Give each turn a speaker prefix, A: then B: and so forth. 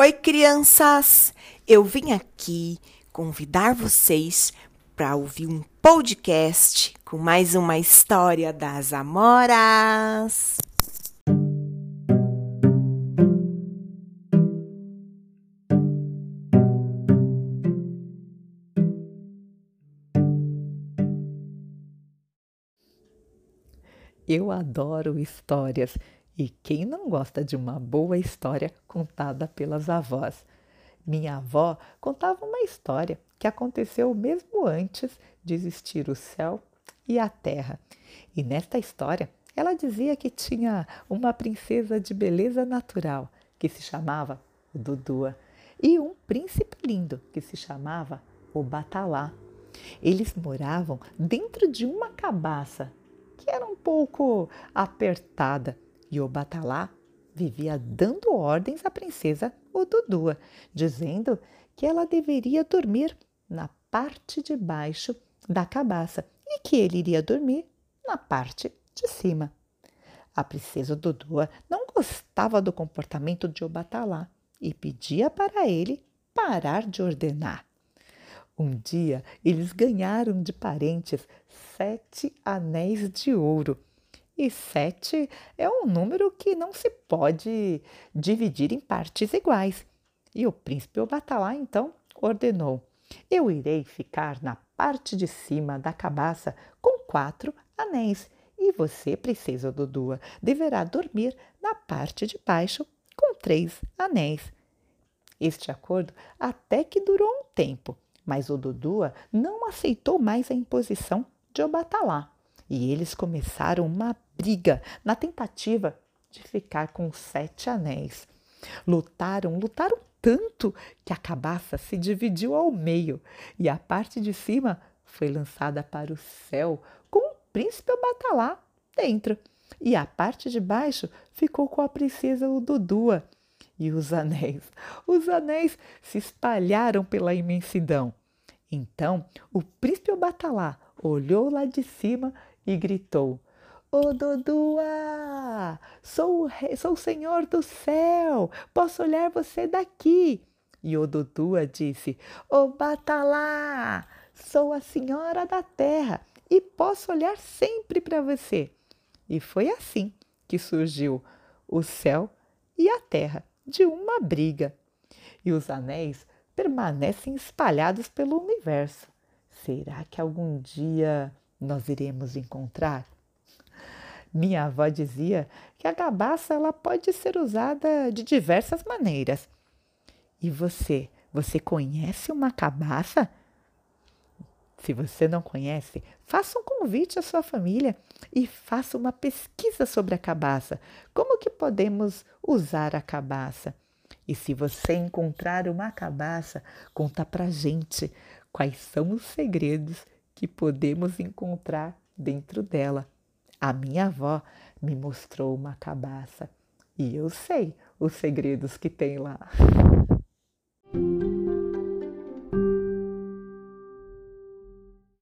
A: Oi, crianças! Eu vim aqui convidar vocês para ouvir um podcast com mais uma história das Amoras.
B: Eu adoro histórias e quem não gosta de uma boa história contada pelas avós? Minha avó contava uma história que aconteceu mesmo antes de existir o céu e a terra. E nesta história, ela dizia que tinha uma princesa de beleza natural que se chamava Dudua e um príncipe lindo que se chamava o Batalá. Eles moravam dentro de uma cabaça que era um pouco apertada, e o Batalá vivia dando ordens à princesa Odudua, dizendo que ela deveria dormir na parte de baixo da cabaça e que ele iria dormir na parte de cima. A princesa Dodua não gostava do comportamento de Obatalá e pedia para ele parar de ordenar. Um dia eles ganharam de parentes sete anéis de ouro. E sete é um número que não se pode dividir em partes iguais. E o príncipe Obatalá então ordenou: Eu irei ficar na parte de cima da cabaça com quatro anéis, e você, princesa Dodua, deverá dormir na parte de baixo com três anéis. Este acordo até que durou um tempo mas o Dudua não aceitou mais a imposição de Obatalá e eles começaram uma briga na tentativa de ficar com os sete anéis. Lutaram, lutaram tanto que a cabaça se dividiu ao meio e a parte de cima foi lançada para o céu com o príncipe Obatalá dentro. E a parte de baixo ficou com a princesa Ududua. E os anéis, os anéis se espalharam pela imensidão. Então o príncipe Obatalá olhou lá de cima e gritou: Ô Dodua, sou o, rei, sou o senhor do céu, posso olhar você daqui. E o Dodua disse: Ô Batalá, sou a senhora da terra e posso olhar sempre para você. E foi assim que surgiu o céu e a terra de uma briga. E os anéis permanecem espalhados pelo universo. Será que algum dia nós iremos encontrar? Minha avó dizia que a cabaça ela pode ser usada de diversas maneiras. E você, você conhece uma cabaça? Se você não conhece, faça um convite à sua família e faça uma pesquisa sobre a cabaça. Como que podemos usar a cabaça? E se você encontrar uma cabaça, conta pra gente quais são os segredos que podemos encontrar dentro dela. A minha avó me mostrou uma cabaça e eu sei os segredos que tem lá.